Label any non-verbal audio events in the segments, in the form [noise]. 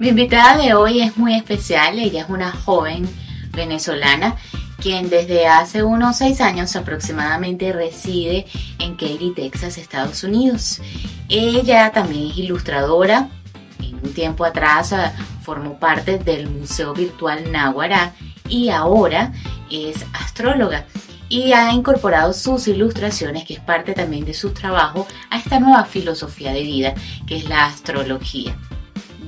Mi invitada de hoy es muy especial, ella es una joven venezolana quien desde hace unos seis años aproximadamente reside en Katy, Texas, Estados Unidos. Ella también es ilustradora. En un tiempo atrás ah, formó parte del Museo Virtual Náhuara y ahora es astróloga y ha incorporado sus ilustraciones, que es parte también de su trabajo, a esta nueva filosofía de vida que es la astrología.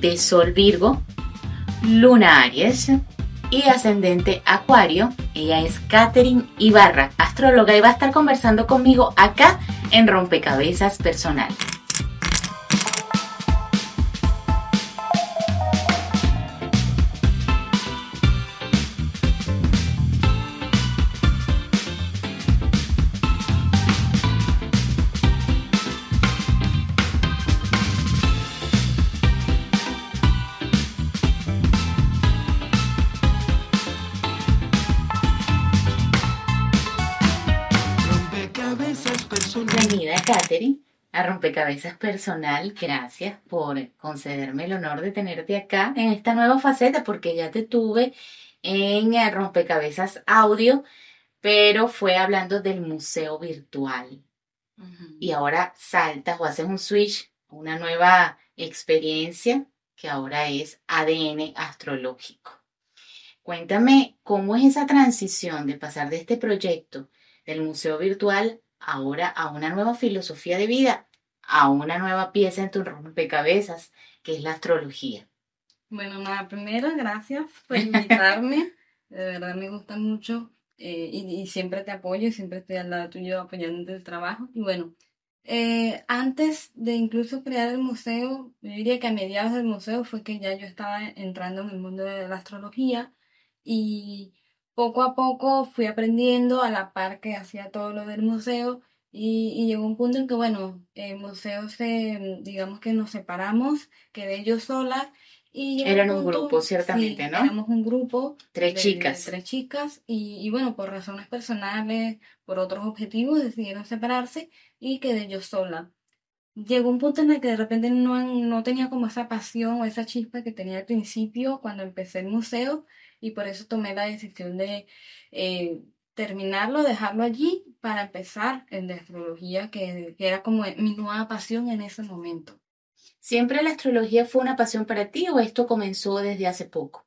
De Sol Virgo, Luna Aries y ascendente Acuario. Ella es Katherine Ibarra, astróloga, y va a estar conversando conmigo acá en Rompecabezas Personal. Bienvenida, Katherine, a Rompecabezas Personal. Gracias por concederme el honor de tenerte acá en esta nueva faceta, porque ya te tuve en eh, Rompecabezas Audio, pero fue hablando del museo virtual. Y ahora saltas o haces un switch, una nueva experiencia que ahora es ADN astrológico. Cuéntame cómo es esa transición de pasar de este proyecto del museo virtual ahora a una nueva filosofía de vida, a una nueva pieza en tu rompecabezas, que es la astrología. Bueno, nada, primero, gracias por invitarme. [laughs] de verdad me gusta mucho eh, y, siempre te apoyo, siempre estoy al lado tuyo apoyándote el trabajo. Y bueno, eh, antes de incluso crear el museo, yo diría que a mediados del museo fue que ya yo estaba entrando en el mundo de la astrología y poco a poco fui aprendiendo a la par que hacía todo lo del museo y, llegó un punto en que, bueno, el museo se, digamos que nos separamos, quedé yo sola. Y Eran un, grupo, ciertamente, ¿no? Éramos un grupo. Tres chicas. tres chicas y, y, bueno, por razones personales, por otros objetivos, decidieron separarse y quedé yo sola. Llegó un punto en el que de repente no, no tenía como esa pasión o esa chispa que tenía al principio cuando empecé el museo y por eso tomé la decisión de eh, terminarlo, dejarlo allí para empezar en la astrología, que, era como mi nueva pasión en ese momento. ¿Siempre la astrología fue una pasión para ti o esto comenzó desde hace poco?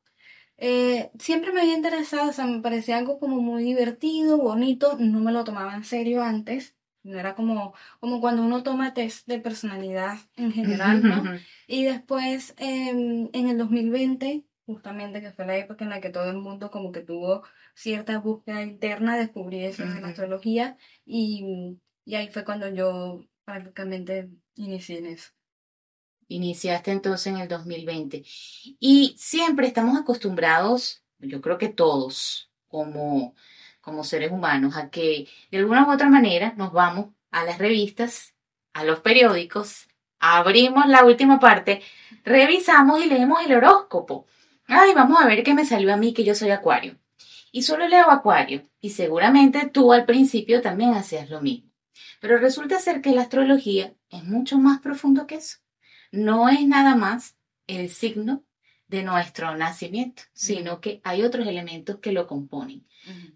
Eh, siempre me había interesado, o sea, me parecía algo como muy divertido, bonito, no me lo tomaba en serio antes, no era como, como cuando uno toma test de personalidad en general, ¿no? Y después, em, en el 2020, justamente que fue la época en la que todo el mundo como que tuvo cierta búsqueda interna, descubrí eso en la astrología y, y, ahí fue cuando yo prácticamente inicié en eso. Iniciaste entonces en el 2020 y siempre estamos acostumbrados, yo creo que todos como, como seres humanos, a que de alguna u otra manera nos vamos a las revistas, a los periódicos, abrimos la última parte, revisamos y leemos el horóscopo ay, vamos a ver qué me salió a mí que yo soy acuario. Y solo leo acuario. Y seguramente tú al principio también hacías lo mismo. Pero resulta ser que la astrología es mucho más profundo que eso. No es nada más el signo de nuestro nacimiento, sino que hay otros elementos que lo componen.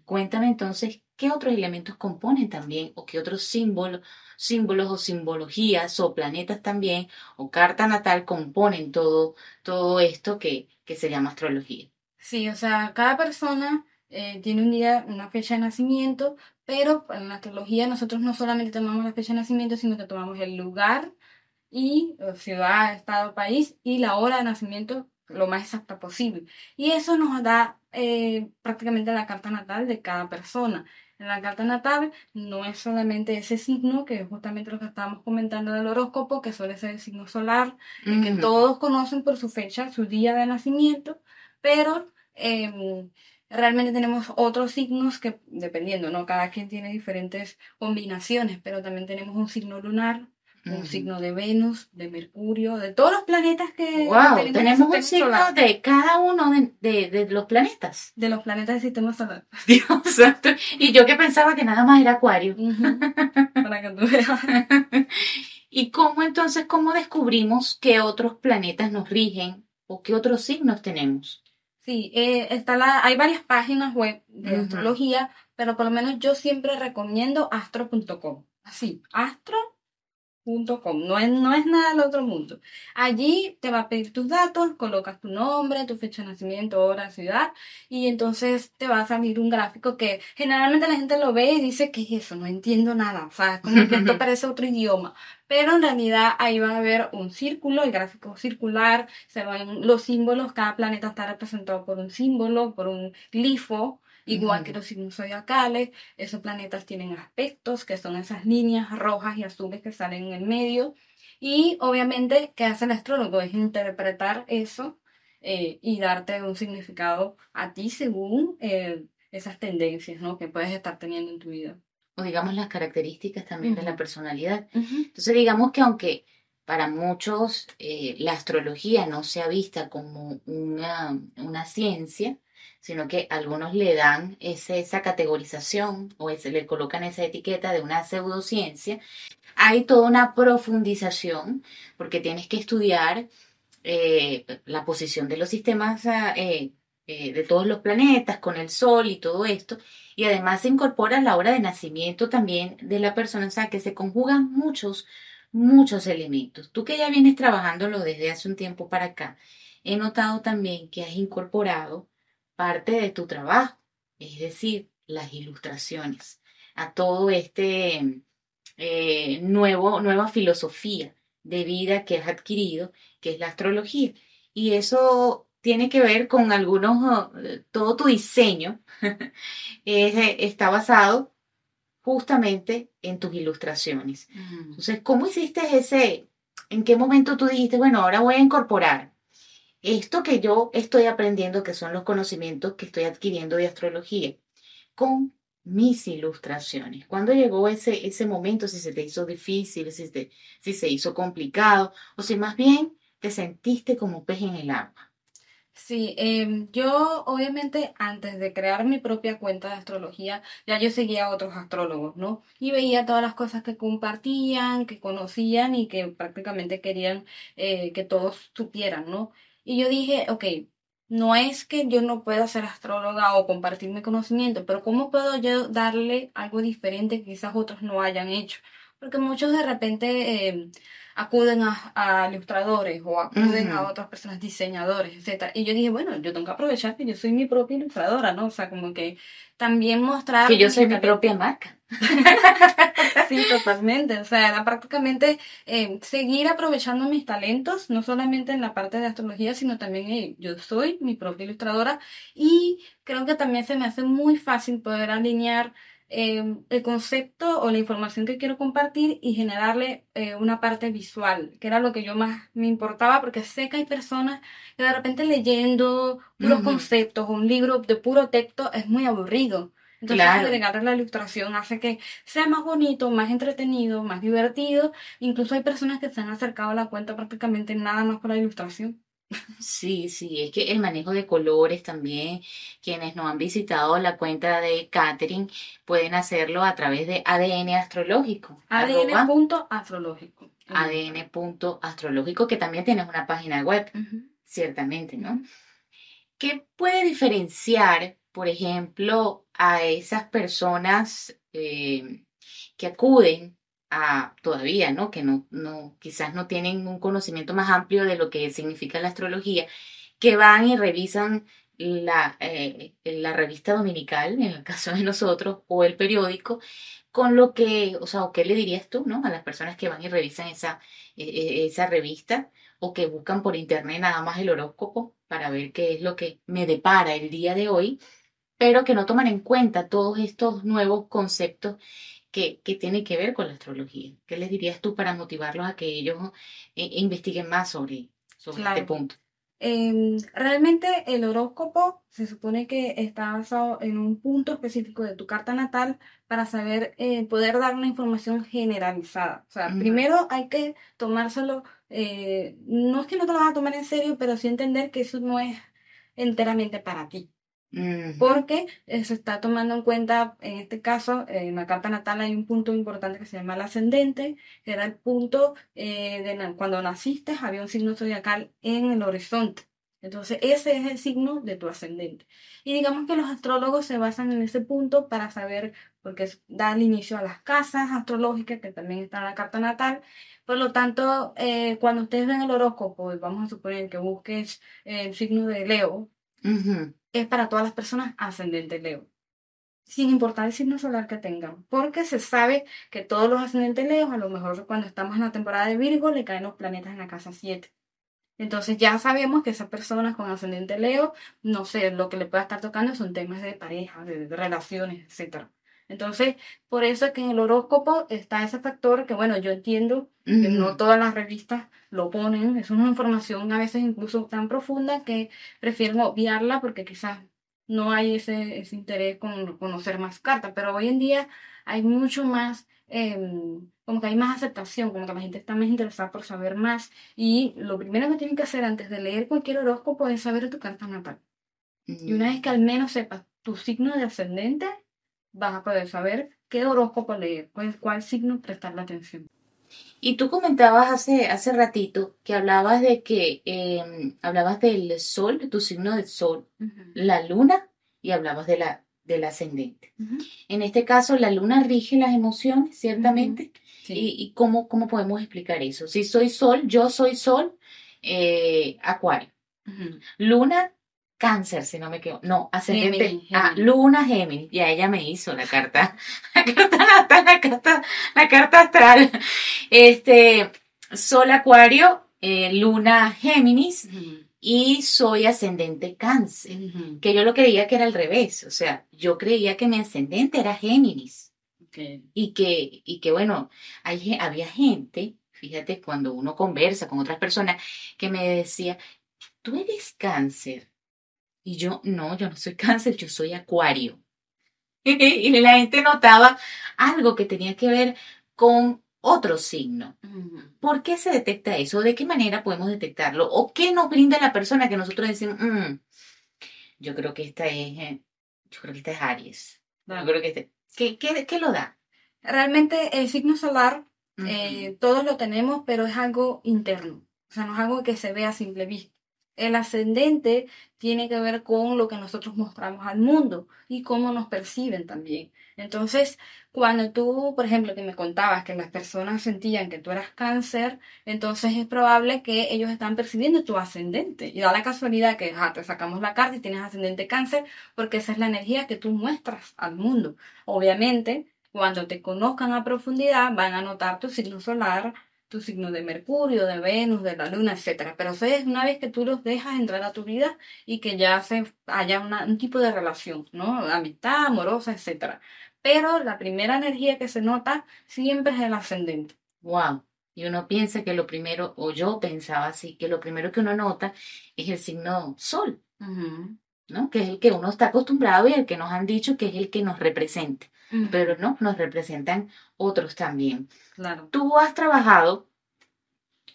Cuéntame entonces qué otros elementos componen también o qué otros símbolos, símbolos o simbologías o planetas también o carta natal componen todo, todo esto que, que se llama astrología. Sí, o sea, cada persona eh, tiene un día, una fecha de nacimiento, pero en la astrología nosotros no solamente tomamos la fecha de nacimiento, sino que tomamos el lugar y ciudad, estado, país y la hora de nacimiento lo más exacta posible. Y eso nos da eh, prácticamente la carta natal de cada persona. En la carta natal no es solamente ese signo, que es justamente lo que estábamos comentando del horóscopo, que suele ser el signo solar, que todos conocen por su fecha, su día de nacimiento, pero em, realmente tenemos otros signos que, dependiendo, ¿no? Cada quien tiene diferentes combinaciones, pero también tenemos un signo lunar, un signo de Venus, de Mercurio, de todos los planetas que wow, tenemos un signo de cada uno de, los planetas. De los planetas del sistema solar. [laughs] Dios santo. Y yo que pensaba que nada más era Acuario. Para que tú veas. [laughs] ¿Y cómo entonces, cómo descubrimos que otros planetas nos rigen o qué otros signos tenemos? Sí, eh, está la, hay varias páginas web de astrología, pero por lo menos yo siempre recomiendo astro.com. Así, astro no es, no es nada del otro mundo. Allí te va a pedir tus datos, colocas tu nombre, tu fecha de nacimiento, hora, ciudad, y entonces te va a salir un gráfico que generalmente la gente lo ve y dice, ¿qué es eso? No entiendo nada. O sea, como que esto [laughs] parece otro idioma. Pero en realidad ahí va a haber un círculo, el gráfico circular, se van los símbolos, cada planeta está representado por un símbolo, por un glifo, Igual que los signos zodiacales, esos planetas tienen aspectos que son esas líneas rojas y azules que salen en el medio. Y obviamente, ¿qué hace el astrólogo? Es interpretar eso eh, y darte un significado a ti según eh, esas tendencias ¿no? que puedes estar teniendo en tu vida. O digamos las características también de la personalidad. Entonces digamos que aunque para muchos eh, la astrología no sea vista como una, una ciencia, sino que algunos le dan esa categorización o ese, le colocan esa etiqueta de una pseudociencia. Hay toda una profundización porque tienes que estudiar eh, la posición de los sistemas ah, eh, eh, de todos los planetas con el Sol y todo esto. Y además se incorpora la hora de nacimiento también de la persona, o sea que se conjugan muchos, muchos elementos. Tú que ya vienes trabajándolo desde hace un tiempo para acá, he notado también que has incorporado parte de tu trabajo, es decir, las ilustraciones, a todo este eh, nuevo, nueva filosofía de vida que has adquirido, que es la astrología. Y eso tiene que ver con algunos, eh, todo tu diseño [laughs] está basado justamente en tus ilustraciones. Entonces, ¿cómo hiciste ese? ¿En qué momento tú dijiste, bueno, ahora voy a incorporar esto que yo estoy aprendiendo, que son los conocimientos que estoy adquiriendo de astrología, con mis ilustraciones. ¿Cuándo llegó ese, ese momento? Si se te hizo difícil, si, si se hizo complicado, o si más bien te sentiste como pez en el agua. Sí, em, yo obviamente antes de crear mi propia cuenta de astrología, ya yo seguía a otros astrólogos, ¿no? Y veía todas las cosas que compartían, que conocían y que prácticamente querían eh, que todos supieran, ¿no? Y yo dije, ok, no es que yo no pueda ser astróloga o compartir mi conocimiento, pero ¿cómo puedo yo darle algo diferente que quizás otros no hayan hecho? Porque muchos de repente eh, acuden a, ilustradores o acuden a otras personas, diseñadores, etc. Y yo dije, bueno, yo tengo que aprovechar que yo soy mi propia ilustradora, ¿no? O sea, como que también mostrar... Que yo soy mi propia marca. [laughs] sí, totalmente. O sea, era prácticamente eh, seguir aprovechando mis talentos, no solamente en la parte de astrología, sino también yo soy mi propia ilustradora y creo que también se me hace muy fácil poder alinear Em, el concepto o la información que quiero compartir y generarle eh, una parte visual, que era lo que yo más me importaba, porque sé que hay personas que de repente leyendo puros conceptos o un libro de puro texto es muy aburrido. Entonces, agregarle la ilustración hace que sea más bonito, más entretenido, más divertido. Incluso hay personas que se han acercado a la cuenta prácticamente nada más por la ilustración. Sí, sí, es que el manejo de colores también, quienes no han visitado la cuenta de Catherine pueden hacerlo a través de ADN astrológico. ADN.astrológico. ADN.astrológico, que también tienes una página web, ciertamente, ¿no? ¿Qué puede diferenciar, por ejemplo, a esas personas eh, que acuden todavía, ¿no? Que no, no, quizás no tienen un conocimiento más amplio de lo que significa la astrología, que van y revisan la, eh, la revista dominical, en el caso de nosotros, o el periódico, con lo que, o sea, ¿qué le dirías tú, ¿no? A las personas que van y revisan esa, e, e, esa revista o que buscan por internet nada más el horóscopo para ver qué es lo que me depara el día de hoy, pero que no toman en cuenta todos estos nuevos conceptos que, tiene que ver con la astrología. ¿Qué les dirías tú para motivarlos a que ellos eh, investiguen más sobre, sobre este punto? Em, realmente el horóscopo se supone que está basado en un punto específico de tu carta natal para saber, eh, poder dar una información generalizada. O sea, primero hay que tomárselo, eh, no es que no te lo vas a tomar en serio, pero sí entender que eso no es enteramente para ti porque eh, se está tomando en cuenta, en este caso, en la carta natal hay un punto importante que se llama el ascendente, que era el punto eh, de cuando naciste, había un signo zodiacal en el horizonte. Entonces, ese es el signo de tu ascendente. Y digamos que los astrólogos se basan en ese punto para saber, porque da el inicio a las casas astrológicas, que también están en la carta natal. Por lo tanto, eh, cuando ustedes ven el horóscopo, vamos a suponer que busques el signo de Leo, es para todas las personas ascendente Leo sin importar el signo solar que tengan, porque se sabe que todos los ascendentes Leo, a lo mejor cuando estamos en la temporada de Virgo, le caen los planetas en la casa 7. Entonces ya sabemos que esas personas con ascendente Leo, no sé, lo que le pueda estar tocando son temas de pareja, de, relaciones, etc. Entonces, por eso es que en el horóscopo está ese factor que, bueno, yo entiendo que no todas las revistas lo ponen, es una información a veces incluso tan profunda que prefiero obviarla porque quizás no hay ese, ese interés con conocer más cartas, pero hoy en día hay mucho más Em, como que hay más aceptación, como que la gente está más interesada por saber más. Y lo primero que tienen que hacer antes de leer cualquier horóscopo es saber tu carta natal. Y una vez que al menos sepas tu signo de ascendente, vas a poder saber qué horóscopo leer, cuál, cuál signo prestarle atención. Y tú comentabas hace, hace ratito que hablabas de que em, hablabas del sol, de tu signo del sol, la luna, y hablabas de la del ascendente. En este caso, la luna rige las emociones, ciertamente. ¿Y, cómo, cómo, podemos explicar eso? Si soy sol, yo soy sol, eh, acuario. Luna, cáncer, si no me equivoco. No, ascendente. Ah, luna, Géminis. Ya ella me hizo la carta. [laughs] La carta natal, la carta, la carta astral. Este, sol, acuario, eh, luna, Géminis y soy ascendente cáncer, que yo lo creía que era al revés, o sea, yo creía que mi ascendente era Géminis. Y, que, y que, bueno, hay, había gente, fíjate, cuando uno conversa con otras personas, que me decía, tú eres cáncer. Y yo, no, yo no soy cáncer, yo soy acuario. [laughs] y la gente notaba algo que tenía que ver con otro signo. ¿Por qué se detecta eso? ¿De qué manera podemos detectarlo? ¿O qué nos brinda la persona que nosotros decimos, mm, yo creo que esta es, eh, yo creo que esta es Aries. Yo creo que este, ¿qué, qué, lo da? Realmente el signo solar, eh, todos lo tenemos, pero es algo interno. O sea, no es algo que se vea a simple vista. El ascendente tiene que ver con lo que nosotros mostramos al mundo y cómo nos perciben también. Entonces, cuando tú, por ejemplo, que me contabas que las personas sentían que tú eras cáncer, entonces es probable que ellos están percibiendo tu ascendente. Y da la casualidad que te sacamos la carta y tienes ascendente cáncer, porque esa es la energía que tú muestras al mundo. Obviamente, cuando te conozcan a profundidad, van a notar tu signo solar, tu signo de Mercurio, de Venus, de la Luna, etc. Pero eso es una vez que tú los dejas entrar a tu vida y que ya se haya un tipo de relación, ¿no? Amistad, amorosa, etc. Pero la primera energía que se nota siempre es el ascendente. Wow. Y uno piensa que lo primero, o yo pensaba así, que lo primero que uno nota es el signo Sol, ¿no? Que es el que uno está acostumbrado y el que nos han dicho que es el que nos representa pero no, nos representan otros también. Claro. Tú has trabajado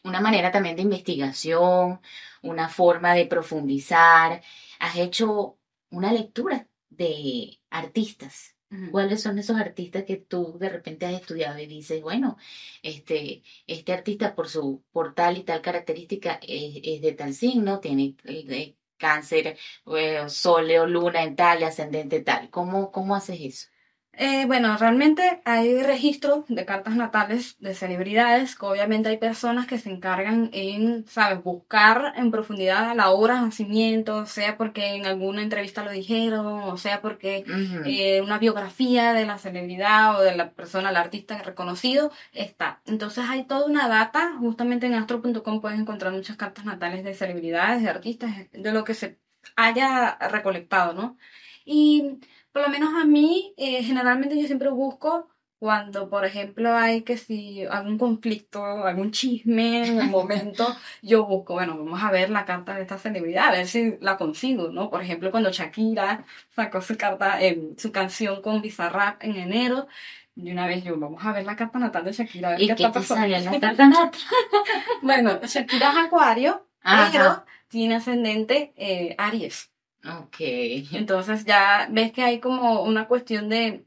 una manera también de investigación, una forma de profundizar, has hecho una lectura de artistas. ¿Cuáles son esos artistas que tú de repente has estudiado y dices, bueno, este, este artista por su por tal y tal característica es, de tal signo, tiene de cáncer, eh, sol o luna en tal, ascendente tal? ¿Cómo, cómo haces eso? Eh, bueno, realmente hay registros de cartas natales de celebridades, que obviamente hay personas que se encargan en, ¿sabes?, buscar en profundidad la hora de nacimiento, sea porque en alguna entrevista lo dijeron, o sea porque eh, una biografía de la celebridad o de la persona, el artista reconocido, está. Entonces hay toda una data, justamente en astro.com puedes encontrar muchas cartas natales de celebridades, de artistas, de lo que se haya recolectado, ¿no? Y por lo menos a mí, eh, generalmente yo siempre busco cuando, por ejemplo, hay que si algún conflicto, algún chisme en el momento, [laughs] yo busco, bueno, vamos a ver la carta de esta celebridad, a ver si la consigo, ¿no? Por ejemplo, cuando Shakira sacó su carta, eh, su canción con Bizarrap en enero, de una vez yo, vamos a ver la carta natal de Shakira. A ver ¿Y qué, qué sale la [laughs] carta natal? bueno, Shakira es acuario, pero tiene ascendente eh, Aries. Ok. [laughs] Entonces ya ves que hay como una cuestión de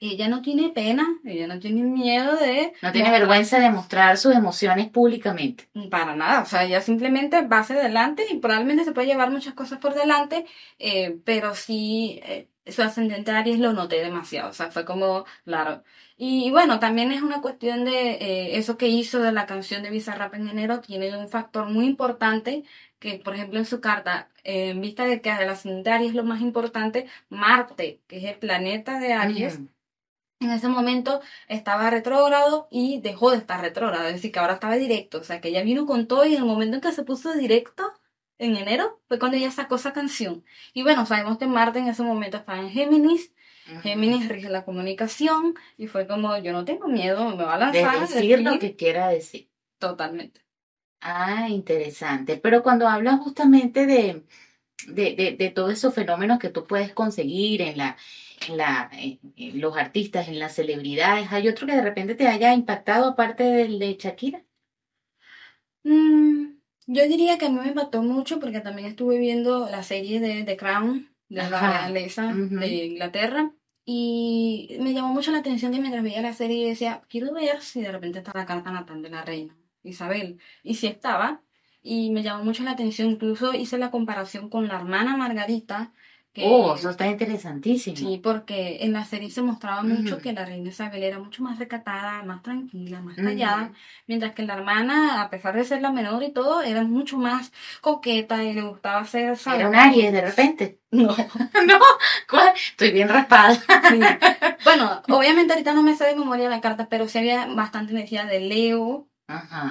ella no tiene pena, ella no tiene miedo de... No tiene vergüenza de mostrar sus emociones públicamente. Para nada, o sea, ella simplemente va hacia adelante y probablemente se puede llevar muchas cosas por delante, eh, pero sí, eh, su ascendente Aries lo noté demasiado, o sea, fue como, claro. Y, bueno, también es una cuestión de eh, eso que hizo de la canción de Bizarrap en enero, tiene un factor muy importante que, por ejemplo, en su carta, en vista de que el ascendente Aries es lo más importante, Marte, que es el planeta de Aries, en ese momento estaba retrógrado y dejó de estar retrógrado, es decir, que ahora estaba directo, o sea, que ella vino con todo y en el momento en que se puso directo, en enero, fue cuando ella sacó esa canción. Y bueno, sabemos que Marte en ese momento estaba en Géminis, Géminis rige la comunicación y fue como, yo no tengo miedo, me va a lanzar. De decir lo que quiera decir. Totalmente. Ah, interesante. Pero cuando hablas justamente de, de, de, de todos esos fenómenos que tú puedes conseguir en la, en la, en los artistas, en las celebridades, ¿hay otro que de repente te haya impactado aparte del de Shakira? Mm, yo diría que a mí me impactó mucho porque también estuve viendo la serie de The Crown, de la realeza de Inglaterra, y me llamó mucho la atención que mientras veía la serie decía, quiero ver si de repente está la carta natal de la reina Isabel. Y si estaba, y me llamó mucho la atención, incluso hice la comparación con la hermana Margarita, oh, eso está interesantísimo. Sí, porque en la serie se mostraba mucho que la reina Isabel era mucho más recatada, más tranquila, más callada, mientras que la hermana, a pesar de ser la menor y todo, era mucho más coqueta y le gustaba hacer... Era un Aries de repente. [laughs] No. [laughs] no, estoy bien raspada. [laughs] Bueno, obviamente ahorita no me sé de memoria la carta, pero sí había bastante energía de Leo,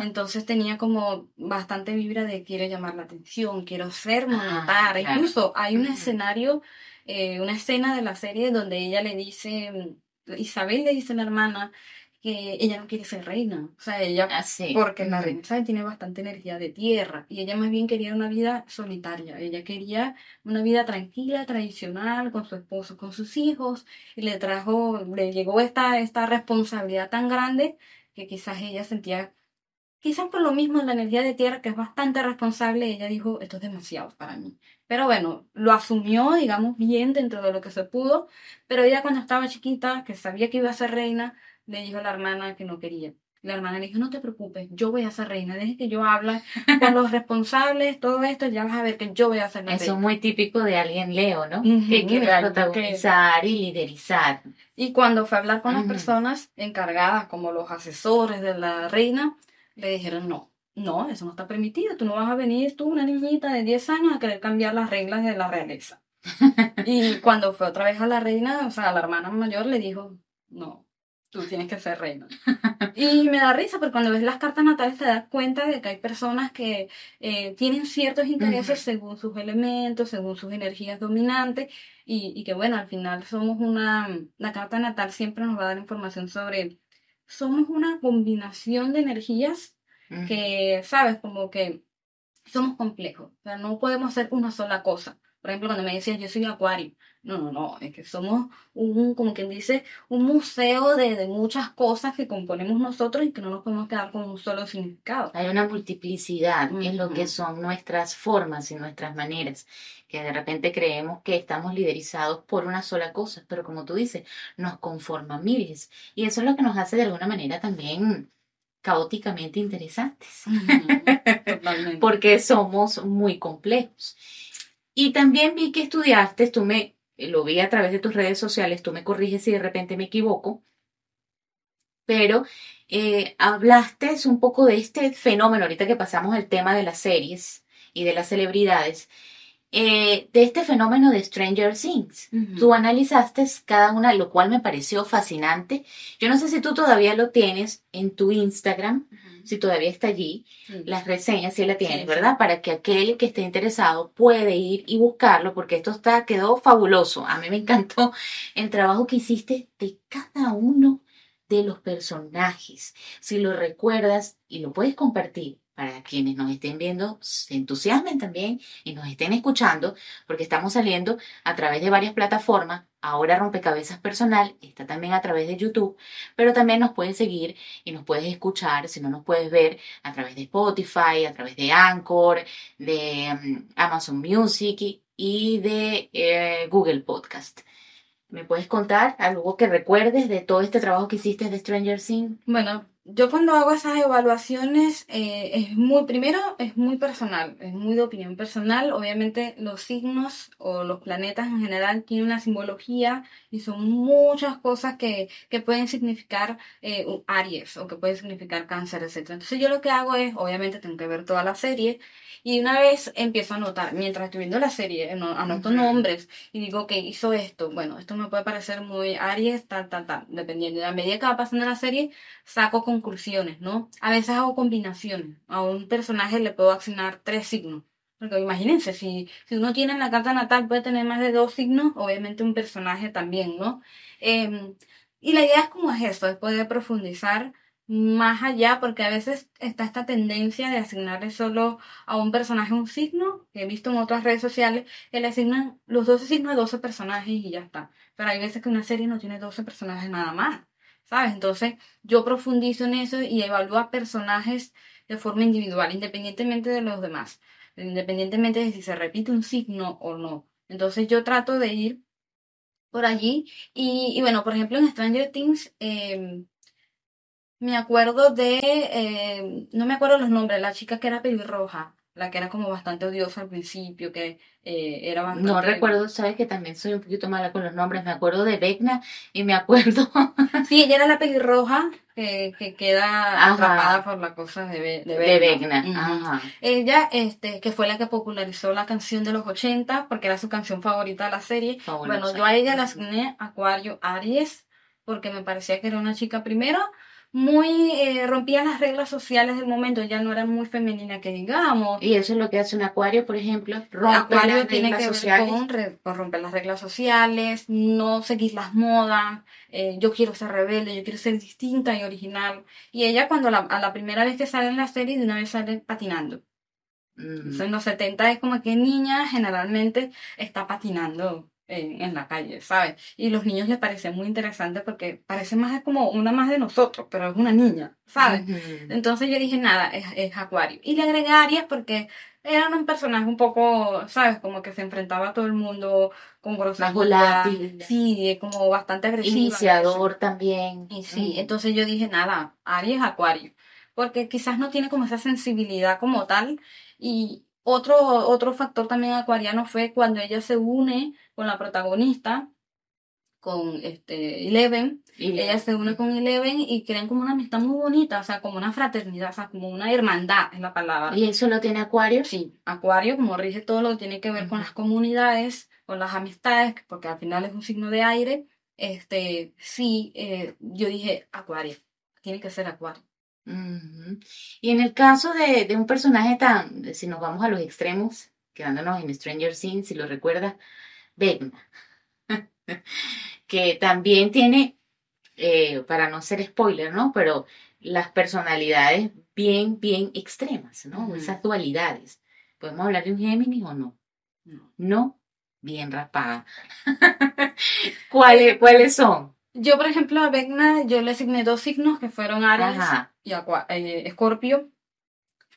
entonces tenía como bastante vibra de quiero llamar la atención, quiero ser notar. Incluso hay un escenario, eh, una escena de la serie donde ella le dice, Isabel le dice a la hermana que ella no quiere ser reina. O sea, ella, ah, porque la reina tiene bastante energía de tierra. Y ella más bien quería una vida solitaria. Ella quería una vida tranquila, tradicional, con su esposo, con sus hijos. Y le trajo, le llegó esta, esta responsabilidad tan grande que quizás ella sentía Quizás por lo mismo en la energía de tierra, que es bastante responsable, ella dijo, esto es demasiado para mí. Pero bueno, lo asumió, digamos, bien dentro de lo que se pudo, pero ella cuando estaba chiquita, que sabía que iba a ser reina, le dijo a la hermana que no quería. La hermana le dijo, no te preocupes, yo voy a ser reina, desde que yo hable con los [laughs] responsables, todo esto, ya vas a ver que yo voy a ser reina. Eso es muy típico de alguien Leo, ¿no? que quiere protagonizar y liderizar. Y cuando fue a hablar con las personas encargadas, como los asesores de la reina, le dijeron, no, no, eso no está permitido, tú no vas a venir tú, una niñita de 10 años, a querer cambiar las reglas de la realeza. [laughs] y cuando fue otra vez a la reina, o sea, a la hermana mayor le dijo, no, tú tienes que ser reina. [laughs] y me da risa, porque cuando ves las cartas natales te das cuenta de que hay personas que eh, tienen ciertos intereses según sus elementos, según sus energías dominantes, y, y, que bueno, al final somos una, la carta natal siempre nos va a dar información sobre somos una combinación de energías que, sabes, como que somos complejos. O sea, no podemos ser una sola cosa. Por ejemplo, cuando me decías, yo soy acuario. No, no, no, es que somos un, como quien dice, un museo de, de, muchas cosas que componemos nosotros y que no nos podemos quedar con un solo significado. Hay una multiplicidad en lo que son nuestras formas y nuestras maneras, que de repente creemos que estamos liderizados por una sola cosa, pero como tú dices, nos conforma miles. Y eso es lo que nos hace de alguna manera también caóticamente interesantes, [laughs] porque somos muy complejos. Y también vi que estudiaste, tú me eh, lo vi a través de tus redes sociales, tú me corriges si de repente me equivoco, pero eh, hablaste un poco de este fenómeno, ahorita que pasamos el tema de las series y de las celebridades, eh, de este fenómeno de Stranger Things. Tú analizaste cada una, lo cual me pareció fascinante. Yo no sé si tú todavía lo tienes en tu Instagram, si todavía está allí, las reseñas, si la tienes, ¿verdad? Para que aquel que esté interesado puede ir y buscarlo, porque esto está, quedó fabuloso. A mí me encantó [laughs] el trabajo que hiciste de cada uno de los personajes. Si lo recuerdas y lo puedes compartir, para quienes nos estén viendo, se entusiasmen también y nos estén escuchando, porque estamos saliendo a través de varias plataformas. Ahora Rompecabezas Personal está también a través de YouTube, pero también nos puedes seguir y nos puedes escuchar, si no nos puedes ver, a través de Spotify, a través de Anchor, de mm, Amazon Music y de eh, Google Podcast. ¿Me puedes contar algo que recuerdes de todo este trabajo que hiciste de Stranger Things? Bueno, yo cuando hago esas evaluaciones eh, es muy, primero es muy personal, es muy de opinión personal. Obviamente los signos o los planetas en general tienen una simbología y son muchas cosas que, que pueden significar eh, Aries o que pueden significar cáncer, etc. Entonces yo lo que hago es, obviamente tengo que ver toda la serie y una vez empiezo a anotar, mientras estoy viendo la serie, anoto nombres y digo que hizo esto. Bueno, esto me puede parecer muy Aries, tal, tal, tal. Dependiendo de la medida que va pasando la serie, saco conclusiones, ¿no? A veces hago combinaciones. A un personaje le puedo asignar tres signos. Porque imagínense, si, si uno tiene en la carta natal, puede tener más de dos signos, obviamente un personaje también, ¿no? Em, y la idea es como es eso, es poder profundizar más allá, porque a veces está esta tendencia de asignarle solo a un personaje un signo, que he visto en otras redes sociales, que le asignan los 12 signos a 12 personajes y ya está. Pero hay veces que una serie no tiene 12 personajes nada más, ¿sabes? Entonces yo profundizo en eso y evalúo a personajes de forma individual, independientemente de los demás, independientemente de si se repite un signo o no. Entonces yo trato de ir por allí y, bueno, por ejemplo en Stranger Things... Eh, me acuerdo de, eh, no me acuerdo los nombres, la chica que era pelirroja, la que era como bastante odiosa al principio, que eh, era bastante... No recuerdo, sabes que también soy un poquito mala con los nombres, me acuerdo de Vecna y me acuerdo... [laughs] sí, ella era la pelirroja que, que queda atrapada por la cosa de, de Vecna. Ella, este, que fue la que popularizó la canción de los 80, porque era su canción favorita de la serie. bueno, yo a ella la asigné Acuario Aries, porque me parecía que era una chica primero muy, eh, rompía las reglas sociales del momento, ya no era muy femenina que digamos. Y eso es lo que hace un acuario, por ejemplo, romper acuario las tiene que sociales. Ver con, romper las reglas sociales, no seguir las modas, eh, yo quiero ser rebelde, yo quiero ser distinta y original. Y ella cuando la, a la primera vez que sale en la serie, de una vez sale patinando. Mm. en los 70 es como que niña generalmente está patinando en, la calle, ¿sabes? Y los niños les parece muy interesante porque parece más como una más de nosotros, pero es una niña, ¿sabes? Entonces yo dije, nada, es, Acuario. Y le agregué Aries porque era un personaje un poco, ¿sabes? Como que se enfrentaba a todo el mundo con grosería. Sí, como bastante agresivo. Iniciador también. Y sí, entonces yo dije, nada, Aries, Acuario. Porque quizás no tiene como esa sensibilidad como tal. Y, otro, otro factor también acuariano fue cuando ella se une con la protagonista, con este Eleven. Ella se une con Eleven y crean como una amistad muy bonita, o sea, como una fraternidad, o sea, como una hermandad es la palabra. ¿Y eso lo tiene Acuario? Sí, Acuario, como rige todo lo que tiene que ver con las comunidades, con las amistades, porque al final es un signo de aire. Este, sí, eh, yo dije Acuario, tiene que ser Acuario. Y en el caso de, un personaje tan, si nos vamos a los extremos, quedándonos en Stranger Things, si lo recuerda, Vecna, [laughs] que también tiene, eh, para no ser spoiler, ¿no? Pero las personalidades bien, bien extremas, ¿no? Esas dualidades. ¿Podemos hablar de un Géminis o no? No. Bien raspada. [laughs] ¿Cuáles, ¿Cuáles son? Yo, por ejemplo, a Vecna, yo le asigné dos signos que fueron Aries y eh, Escorpio.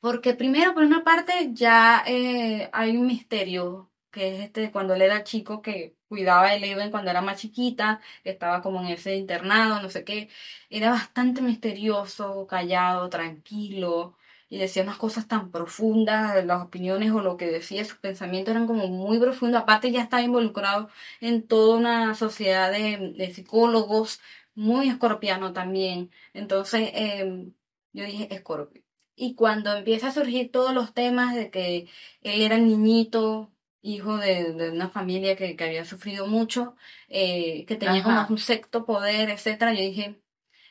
porque primero, por una parte, ya eh, hay un misterio, que es este, cuando él era chico, que cuidaba a Eleven cuando era más chiquita, que estaba como en ese internado, no sé qué. Era bastante misterioso, callado, tranquilo y decía unas cosas tan profundas, las opiniones o lo que decía, sus pensamientos eran como muy profundos. Aparte ya estaba involucrado en toda una sociedad de, psicólogos, muy escorpiano también. Entonces em, yo dije escorpio. Y cuando empieza a surgir todos los temas de que él era niñito, hijo de, una familia que, había sufrido mucho, eh, que tenía como un sexto poder, etcétera, yo dije,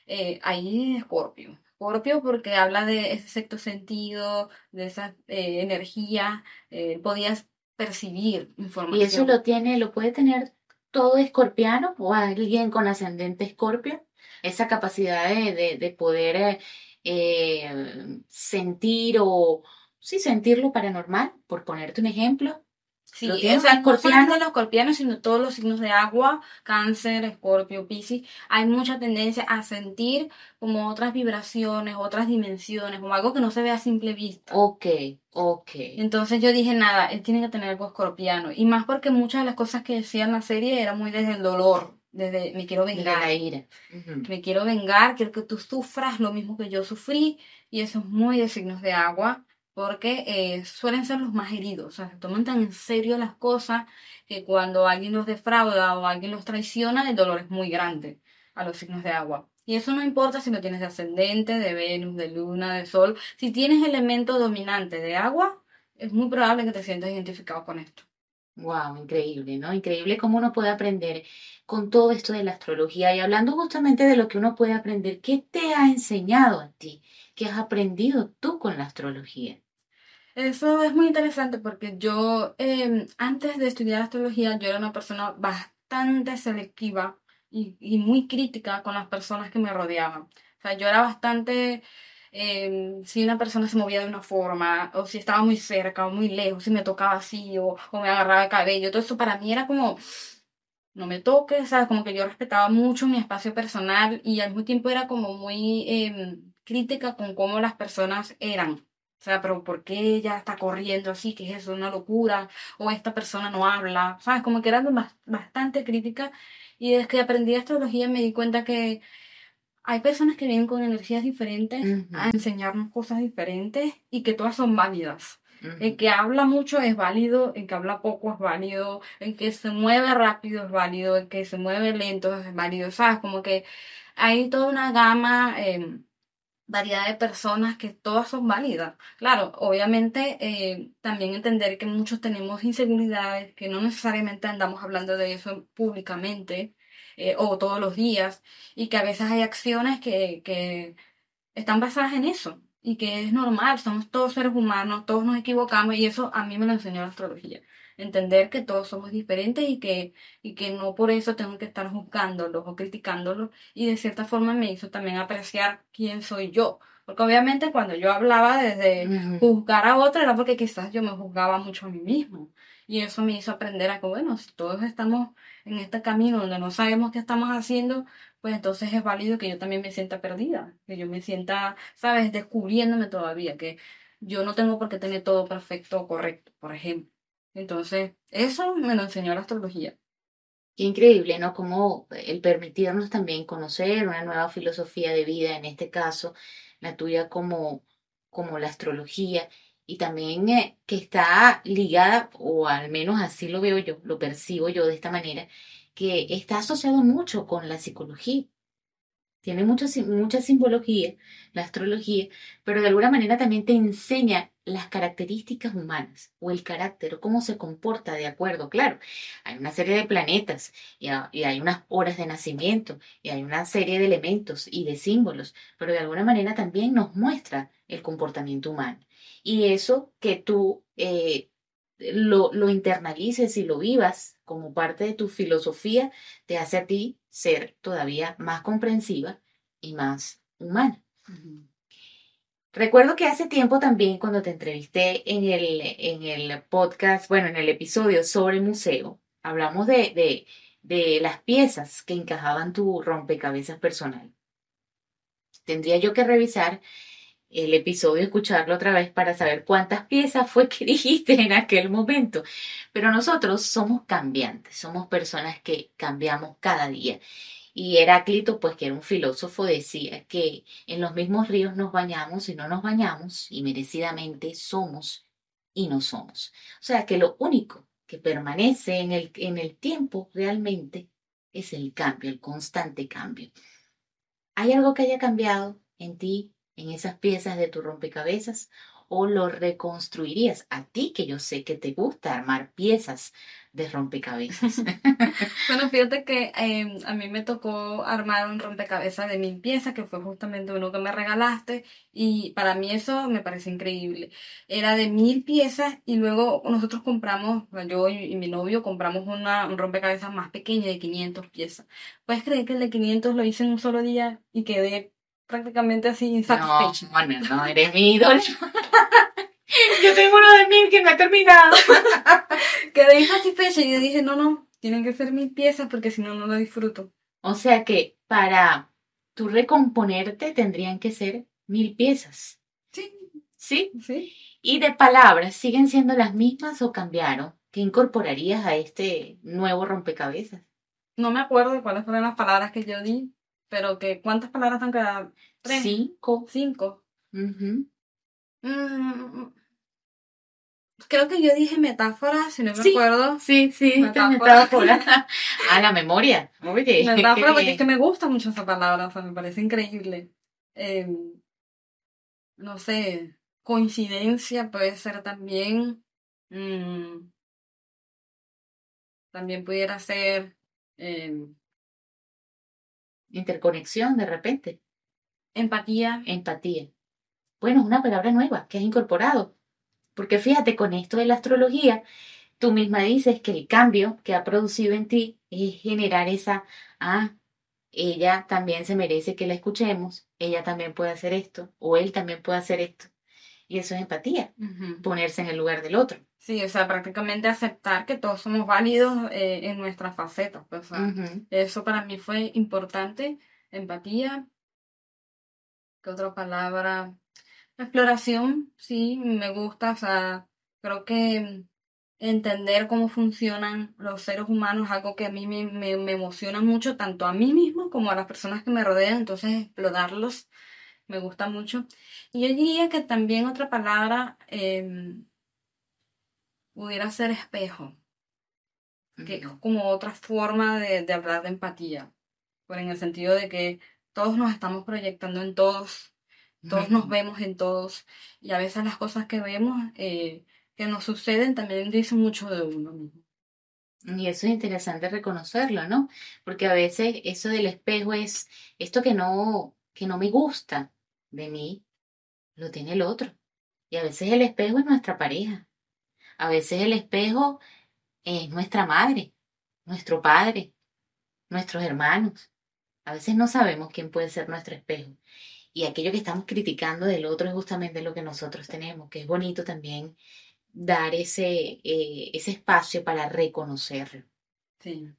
eh, ahí escorpio Scorpio porque habla de ese sexto sentido, de esa eh, energía, eh, podías percibir información. ¿Y eso lo tiene, lo puede tener todo escorpiano o alguien con ascendente escorpio? Esa capacidad de, poder eh, sentir o, sí, sentir lo paranormal, por ponerte un ejemplo. Sí, Lo o sea, no escorpiano. solamente los escorpianos, sino todos los signos de agua, cáncer, escorpio, piscis, hay mucha tendencia a sentir como otras vibraciones, otras dimensiones, como algo que no se ve a simple vista. Ok, ok. Entonces yo dije, nada, él tiene que tener algo escorpiano. Y más porque muchas de las cosas que decía en la serie era muy desde el dolor, desde me quiero De vengar. la ira. Ujú. Me quiero vengar, quiero que tú sufras lo mismo que yo sufrí. Y eso es muy de signos de agua, porque eh, suelen ser los más heridos. O sea, se toman tan en serio las cosas que cuando alguien los defrauda o alguien los traiciona, el dolor es muy grande a los signos de agua. Y eso no importa si lo tienes de ascendente, de Venus, de Luna, de Sol. Si tienes elemento dominante de agua, es muy probable que te sientas identificado con esto. Wow, increíble, ¿no? Increíble cómo uno puede aprender con todo esto de la astrología y hablando justamente de lo que uno puede aprender, ¿qué te ha enseñado a ti? ¿Qué has aprendido tú con la astrología? Eso es muy interesante porque yo, eh, antes de estudiar astrología, yo era una persona bastante selectiva y, muy crítica con las personas que me rodeaban. O sea, yo era bastante, eh, si una persona se movía de una forma, o si estaba muy cerca o muy lejos, si me tocaba así o, o me agarraba el cabello, todo eso para mí era como, no me toques, ¿sabes? Como que yo respetaba mucho mi espacio personal y al mismo tiempo era como muy eh, crítica con cómo las personas eran. O sea, pero ¿por qué ella está corriendo así? ¿Qué es eso? ¿Una locura? O esta persona no habla. ¿Sabes? Como que era bas- bastante crítica. Y desde que aprendí astrología me di cuenta que hay personas que vienen con energías diferentes Ujú, a enseñarnos cosas diferentes y que todas son válidas. El ujú. que habla mucho es válido, el que habla poco es válido, el que se mueve rápido es válido, el que se mueve lento es válido, ¿sabes? Como que hay toda una gama, eh, variedad de personas que todas son válidas. Claro, obviamente eh, también entender que muchos tenemos inseguridades, que no necesariamente andamos hablando de eso públicamente eh, o todos los días y que a veces hay acciones que, que están basadas en eso y que es normal, somos todos seres humanos, todos nos equivocamos y eso a mí me lo enseñó la astrología. Entender que todos somos diferentes y que, y que no por eso tengo que estar juzgándolos o criticándolos y de cierta forma me hizo también apreciar quién soy yo. Porque obviamente cuando yo hablaba desde juzgar a otro era porque quizás yo me juzgaba mucho a mí mismo. Y eso me hizo aprender a que, bueno, si todos estamos en este camino donde no sabemos qué estamos haciendo, pues entonces es válido que yo también me sienta perdida, que yo me sienta, sabes, descubriéndome todavía, que yo no tengo por qué tener todo perfecto o correcto, por ejemplo. Entonces, eso me lo enseñó la astrología. Qué increíble, ¿no? Como el permitirnos también conocer una nueva filosofía de vida, en este caso, la tuya como, como la astrología, y también eh, que está ligada, o al menos así lo veo yo, lo percibo yo de esta manera, que está asociado mucho con la psicología. Tiene mucha simbología, la astrología, pero de alguna manera también te enseña las características humanas o el carácter o cómo se comporta de acuerdo, claro. Hay una serie de planetas y, y hay unas horas de nacimiento y hay una serie de elementos y de símbolos, pero de alguna manera también nos muestra el comportamiento humano. Y eso que tú eh, lo, lo internalices y lo vivas como parte de tu filosofía, te hace a ti ser todavía más comprensiva y más humana. Recuerdo que hace tiempo también cuando te entrevisté en el, en el podcast, bueno, en el episodio sobre museo, hablamos de, de, de las piezas que encajaban tu rompecabezas personal. Tendría yo que revisar el episodio, escucharlo otra vez para saber cuántas piezas fue que [laughs] dijiste en aquel momento. Pero nosotros somos cambiantes, somos personas que cambiamos cada día. Y Heráclito, pues que era un filósofo, decía que en los mismos ríos nos bañamos y no nos bañamos, y merecidamente somos y no somos. O sea que lo único que permanece en el, en el tiempo realmente es el cambio, el constante cambio. ¿Hay algo que haya cambiado en ti, en esas piezas de tu rompecabezas? ¿O lo reconstruirías a ti, que yo sé que te gusta armar piezas de rompecabezas? [laughs] Bueno, fíjate que eh, a mí me tocó armar un rompecabezas de mil piezas, que fue justamente uno que me regalaste, y para mí eso me parece increíble. Era de mil piezas y luego nosotros compramos, yo y, y mi novio compramos una, un rompecabezas más pequeño de 500 piezas. ¿Puedes creer que el de 500 lo hice en un solo día y quedé prácticamente así No, no, eres mi ídolo. [laughs] Yo tengo uno de mil que no ha terminado. [laughs] Quedé insatisfecha y yo dije, no, no, tienen que ser mil piezas porque si no, no lo disfruto. O sea que para tú recomponerte tendrían que ser mil piezas. Sí, ¿Sí? sí. Y de palabras, ¿siguen siendo las mismas o cambiaron? ¿Qué incorporarías a este nuevo rompecabezas? No me acuerdo de cuáles fueron las palabras que yo di, pero que ¿cuántas palabras han quedado? Tres. Cinco. Cinco. Mm, creo que yo dije metáfora, si no me Sí. acuerdo. Sí, sí, Metáfora. metáfora. [laughs] A la memoria. Oye, Metáfora, porque es que me gusta mucho esa palabra, o sea, me parece increíble. Eh, no sé, coincidencia puede ser también. mm, también pudiera ser eh, Interconexión de repente. empatía. Empatía. Bueno, es una palabra nueva que has incorporado. Porque fíjate, con esto de la astrología, tú misma dices que el cambio que ha producido en ti es generar esa, ah, ella también se merece que la escuchemos, ella también puede hacer esto, o él también puede hacer esto. Y eso es empatía, ponerse en el lugar del otro. Sí, o sea, prácticamente aceptar que todos somos válidos eh, en nuestras facetas. pues, o sea. Eso para mí fue importante. Empatía. ¿Qué otra palabra? Exploración, sí, me gusta. O sea, creo que entender cómo funcionan los seres humanos es algo que a mí me, me, me emociona mucho, tanto a mí mismo como a las personas que me rodean. Entonces, explorarlos me gusta mucho. Y yo diría que también otra palabra em, pudiera ser espejo que es como otra forma de, de hablar de empatía, por en el sentido de que todos nos estamos proyectando en todos, todos nos vemos en todos, y a veces las cosas que vemos, eh, que nos suceden, también dicen mucho de uno mismo. Y eso es interesante reconocerlo, ¿no? Porque a veces eso del espejo es esto que no, que no me gusta de mí, lo tiene el otro. Y a veces el espejo es nuestra pareja. A veces el espejo es nuestra madre, nuestro padre, nuestros hermanos. A veces no sabemos quién puede ser nuestro espejo. Y aquello que estamos criticando del otro es justamente lo que nosotros tenemos, que es bonito también dar ese, eh, ese espacio para reconocerlo. Sí.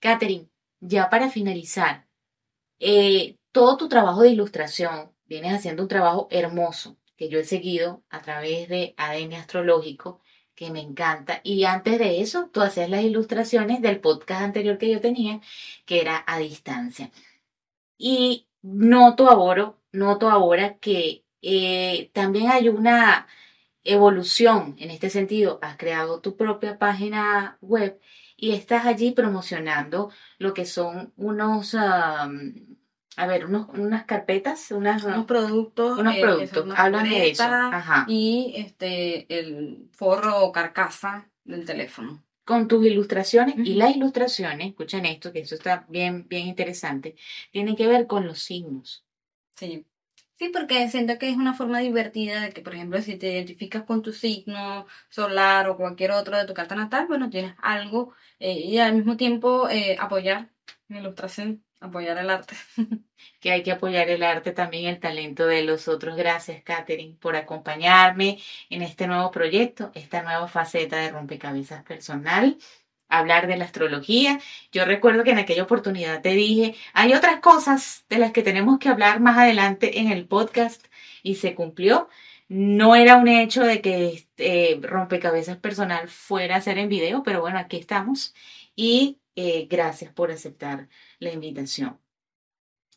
Catherine, ya para finalizar, eh, todo tu trabajo de ilustración, vienes haciendo un trabajo hermoso que yo he seguido a través de ADN Astrológico, que me encanta. Y antes de eso, tú hacías las ilustraciones del podcast anterior que yo tenía, que era a distancia. Y noto ahora, noto ahora que eh, también hay una evolución en este sentido. Has creado tu propia página web y estás allí promocionando lo que son unos, a ver, unos, unas carpetas, unas, Unos productos, unos eh, productos. Háblame de eso. Ajá. y este, el forro o carcasa del teléfono. Con tus ilustraciones y las ilustraciones, escuchen esto, que eso está bien, bien interesante, tienen que ver con los signos. Sí. Sí, porque siento que es una forma divertida de que, por ejemplo, si te identificas con tu signo solar o cualquier otro de tu carta natal, bueno, tienes algo eh, y al mismo tiempo eh, apoyar la ilustración, apoyar el arte. [laughs] que hay que apoyar el arte también, el talento de los otros. Gracias, Katherine, por acompañarme en este nuevo proyecto, esta nueva faceta de rompecabezas personal, hablar de la astrología. Yo recuerdo que en aquella oportunidad te dije, hay otras cosas de las que tenemos que hablar más adelante en el podcast y se cumplió. No era un hecho de que eh, rompecabezas personal fuera a ser en video, pero bueno, aquí estamos y eh, gracias por aceptar la invitación.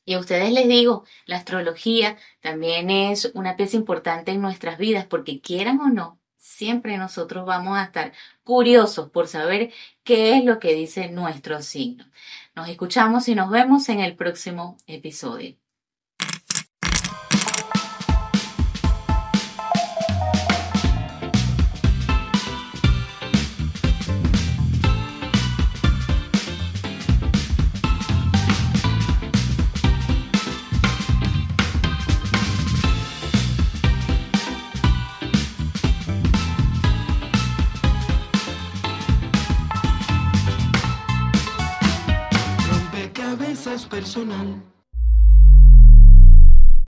Y a ustedes les digo, la astrología también es una pieza importante en nuestras vidas porque quieran o no, siempre nosotros vamos a estar curiosos por saber qué es lo que dice nuestro signo. Nos escuchamos y nos vemos en el próximo episodio. Personal.